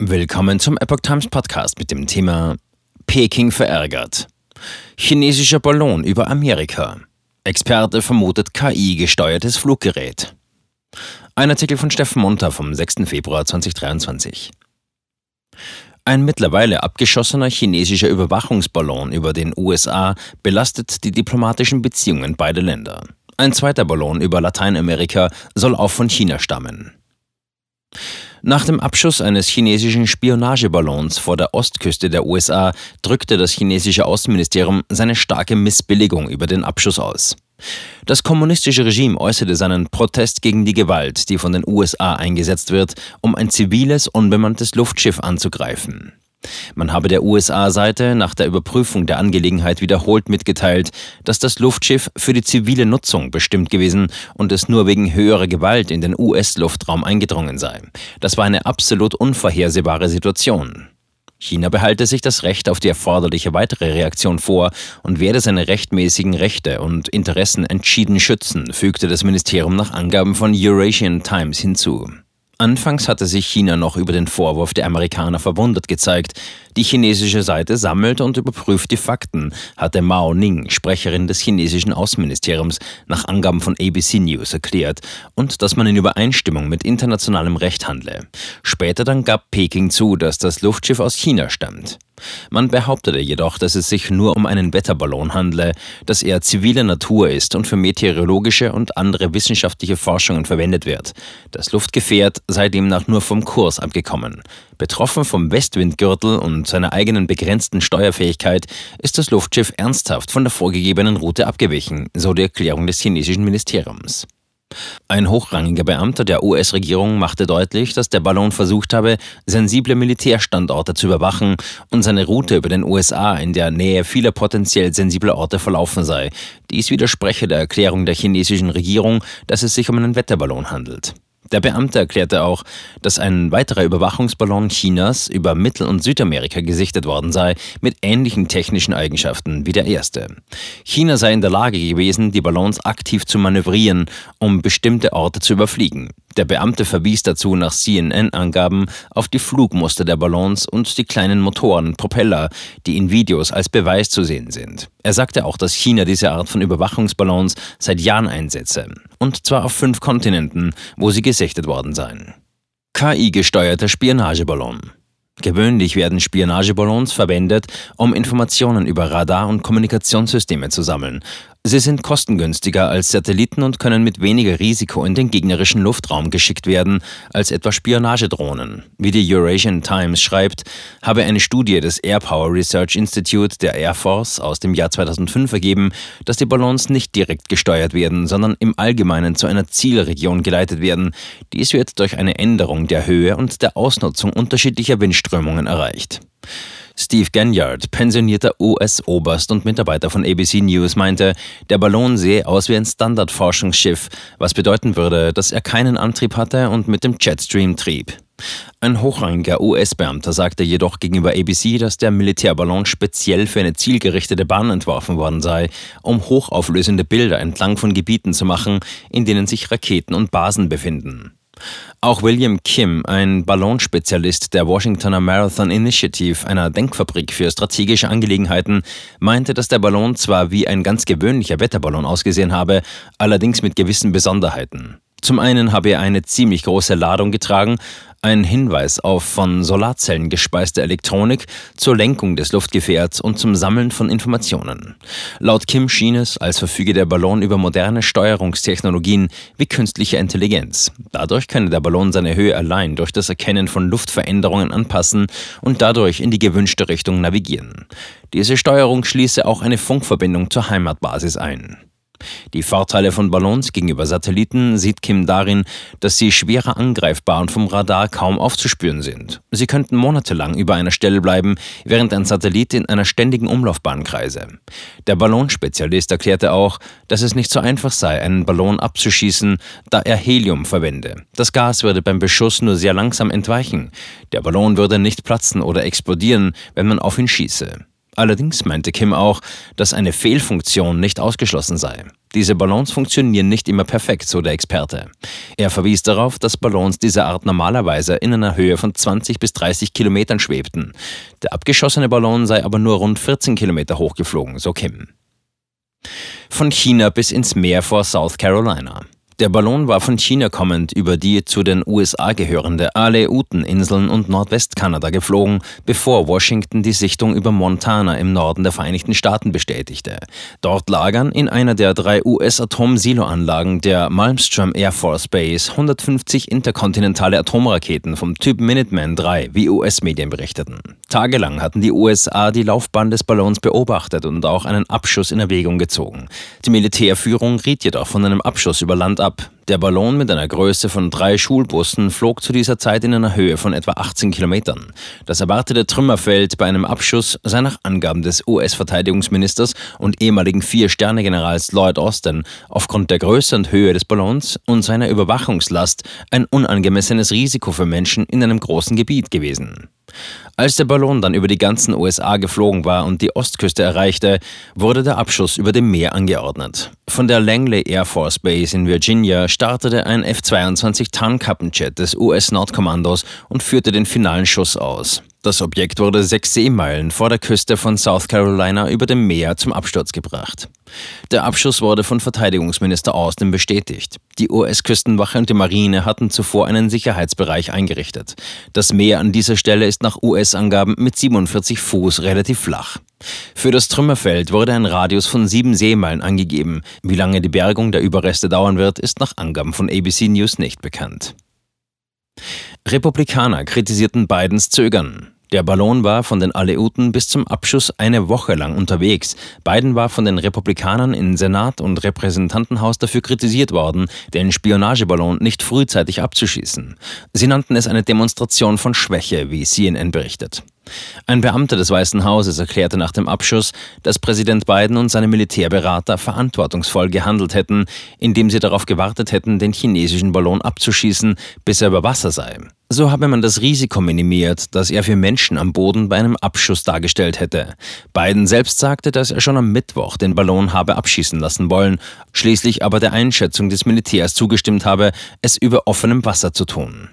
Willkommen zum Epoch Times Podcast mit dem Thema Peking verärgert. Chinesischer Ballon über Amerika. Experte vermutet KI-gesteuertes Fluggerät. Ein Artikel von Steffen Monter vom 6. Februar 2023. Ein mittlerweile abgeschossener chinesischer Überwachungsballon über den USA belastet die diplomatischen Beziehungen beider Länder. Ein zweiter Ballon über Lateinamerika soll auch von China stammen. Nach dem Abschuss eines chinesischen Spionageballons vor der Ostküste der USA drückte das chinesische Außenministerium seine starke Missbilligung über den Abschuss aus. Das kommunistische Regime äußerte seinen Protest gegen die Gewalt, die von den USA eingesetzt wird, um ein ziviles, unbemanntes Luftschiff anzugreifen. Man habe der USA-Seite nach der Überprüfung der Angelegenheit wiederholt mitgeteilt, dass das Luftschiff für die zivile Nutzung bestimmt gewesen und es nur wegen höherer Gewalt in den US-Luftraum eingedrungen sei. Das war eine absolut unvorhersehbare Situation. China behalte sich das Recht auf die erforderliche weitere Reaktion vor und werde seine rechtmäßigen Rechte und Interessen entschieden schützen, fügte das Ministerium nach Angaben von Eurasian Times hinzu. Anfangs hatte sich China noch über den Vorwurf der Amerikaner verwundert gezeigt. Die chinesische Seite sammelt und überprüft die Fakten, hatte Mao Ning, Sprecherin des chinesischen Außenministeriums, nach Angaben von ABC News erklärt, und dass man in Übereinstimmung mit internationalem Recht handle. Später dann gab Peking zu, dass das Luftschiff aus China stammt. Man behauptete jedoch, dass es sich nur um einen Wetterballon handle, dass er ziviler Natur ist und für meteorologische und andere wissenschaftliche Forschungen verwendet wird. Das Luftgefährt sei demnach nur vom Kurs abgekommen. Betroffen vom Westwindgürtel und seiner eigenen begrenzten Steuerfähigkeit ist das Luftschiff ernsthaft von der vorgegebenen Route abgewichen, so die Erklärung des chinesischen Ministeriums. Ein hochrangiger Beamter der US-Regierung machte deutlich, dass der Ballon versucht habe, sensible Militärstandorte zu überwachen und seine Route über den USA in der Nähe vieler potenziell sensibler Orte verlaufen sei. Dies widerspreche der Erklärung der chinesischen Regierung, dass es sich um einen Wetterballon handelt. Der Beamte erklärte auch, dass ein weiterer Überwachungsballon Chinas über Mittel- und Südamerika gesichtet worden sei, mit ähnlichen technischen Eigenschaften wie der erste. China sei in der Lage gewesen, die Ballons aktiv zu manövrieren, um bestimmte Orte zu überfliegen. Der Beamte verwies dazu nach CNN-Angaben auf die Flugmuster der Ballons und die kleinen Motoren, Propeller, die in Videos als Beweis zu sehen sind. Er sagte auch, dass China diese Art von Überwachungsballons seit Jahren einsetze. Und zwar auf fünf Kontinenten, wo sie gesichtet worden seien. KI-gesteuerter Spionageballon. Gewöhnlich werden Spionageballons verwendet, um Informationen über Radar- und Kommunikationssysteme zu sammeln. Sie sind kostengünstiger als Satelliten und können mit weniger Risiko in den gegnerischen Luftraum geschickt werden als etwa Spionagedrohnen. Wie die Eurasian Times schreibt, habe eine Studie des Air Power Research Institute der Air Force aus dem Jahr 2005 ergeben, dass die Ballons nicht direkt gesteuert werden, sondern im Allgemeinen zu einer Zielregion geleitet werden. Dies wird durch eine Änderung der Höhe und der Ausnutzung unterschiedlicher Windströmungen erreicht. Steve Ganyard, pensionierter US-Oberst und Mitarbeiter von ABC News, meinte, der Ballon sehe aus wie ein Standardforschungsschiff, was bedeuten würde, dass er keinen Antrieb hatte und mit dem Jetstream trieb. Ein hochrangiger US-Beamter sagte jedoch gegenüber ABC, dass der Militärballon speziell für eine zielgerichtete Bahn entworfen worden sei, um hochauflösende Bilder entlang von Gebieten zu machen, in denen sich Raketen und Basen befinden. Auch William Kim, ein Ballonspezialist der Washingtoner Marathon Initiative, einer Denkfabrik für strategische Angelegenheiten, meinte, dass der Ballon zwar wie ein ganz gewöhnlicher Wetterballon ausgesehen habe, allerdings mit gewissen Besonderheiten. Zum einen habe er eine ziemlich große Ladung getragen, ein Hinweis auf von Solarzellen gespeiste Elektronik zur Lenkung des Luftgefährts und zum Sammeln von Informationen. Laut Kim schien es, als verfüge der Ballon über moderne Steuerungstechnologien wie künstliche Intelligenz. Dadurch könne der Ballon seine Höhe allein durch das Erkennen von Luftveränderungen anpassen und dadurch in die gewünschte Richtung navigieren. Diese Steuerung schließe auch eine Funkverbindung zur Heimatbasis ein. Die Vorteile von Ballons gegenüber Satelliten sieht Kim darin, dass sie schwerer angreifbar und vom Radar kaum aufzuspüren sind. Sie könnten monatelang über einer Stelle bleiben, während ein Satellit in einer ständigen Umlaufbahn kreise. Der Ballonspezialist erklärte auch, dass es nicht so einfach sei, einen Ballon abzuschießen, da er Helium verwende. Das Gas würde beim Beschuss nur sehr langsam entweichen. Der Ballon würde nicht platzen oder explodieren, wenn man auf ihn schieße. Allerdings meinte Kim auch, dass eine Fehlfunktion nicht ausgeschlossen sei. Diese Ballons funktionieren nicht immer perfekt, so der Experte. Er verwies darauf, dass Ballons dieser Art normalerweise in einer Höhe von 20 bis 30 Kilometern schwebten. Der abgeschossene Ballon sei aber nur rund 14 Kilometer hochgeflogen, so Kim. Von China bis ins Meer vor South Carolina. Der Ballon war von China kommend über die zu den USA gehörende Aleuten-Inseln und Nordwestkanada geflogen, bevor Washington die Sichtung über Montana im Norden der Vereinigten Staaten bestätigte. Dort lagern in einer der drei US-Atom-Siloanlagen der Malmstrom Air Force Base 150 interkontinentale Atomraketen vom Typ Minuteman III, wie US-Medien berichteten. Tagelang hatten die USA die Laufbahn des Ballons beobachtet und auch einen Abschuss in Erwägung gezogen. Die Militärführung riet jedoch von einem Abschuss über Land ab. Der Ballon mit einer Größe von drei Schulbussen flog zu dieser Zeit in einer Höhe von etwa 18 Kilometern. Das erwartete Trümmerfeld bei einem Abschuss sei nach Angaben des US-Verteidigungsministers und ehemaligen Vier-Sterne-Generals Lloyd Austin aufgrund der Größe und Höhe des Ballons und seiner Überwachungslast ein unangemessenes Risiko für Menschen in einem großen Gebiet gewesen. Als der Ballon dann über die ganzen USA geflogen war und die Ostküste erreichte, wurde der Abschuss über dem Meer angeordnet. Von der Langley Air Force Base in Virginia startete ein F-22 Tarnkappenjet des US-Nordkommandos und führte den finalen Schuss aus. Das Objekt wurde sechs Seemeilen vor der Küste von South Carolina über dem Meer zum Absturz gebracht. Der Abschuss wurde von Verteidigungsminister Austin bestätigt. Die US-Küstenwache und die Marine hatten zuvor einen Sicherheitsbereich eingerichtet. Das Meer an dieser Stelle ist nach US-Angaben mit 47 Fuß relativ flach. Für das Trümmerfeld wurde ein Radius von sieben Seemeilen angegeben. Wie lange die Bergung der Überreste dauern wird, ist nach Angaben von ABC News nicht bekannt. Republikaner kritisierten Bidens Zögern. Der Ballon war von den Aleuten bis zum Abschuss eine Woche lang unterwegs. Biden war von den Republikanern in Senat und Repräsentantenhaus dafür kritisiert worden, den Spionageballon nicht frühzeitig abzuschießen. Sie nannten es eine Demonstration von Schwäche, wie CNN berichtet. Ein Beamter des Weißen Hauses erklärte nach dem Abschuss, dass Präsident Biden und seine Militärberater verantwortungsvoll gehandelt hätten, indem sie darauf gewartet hätten, den chinesischen Ballon abzuschießen, bis er über Wasser sei. So habe man das Risiko minimiert, das er für Menschen am Boden bei einem Abschuss dargestellt hätte. Biden selbst sagte, dass er schon am Mittwoch den Ballon habe abschießen lassen wollen, schließlich aber der Einschätzung des Militärs zugestimmt habe, es über offenem Wasser zu tun.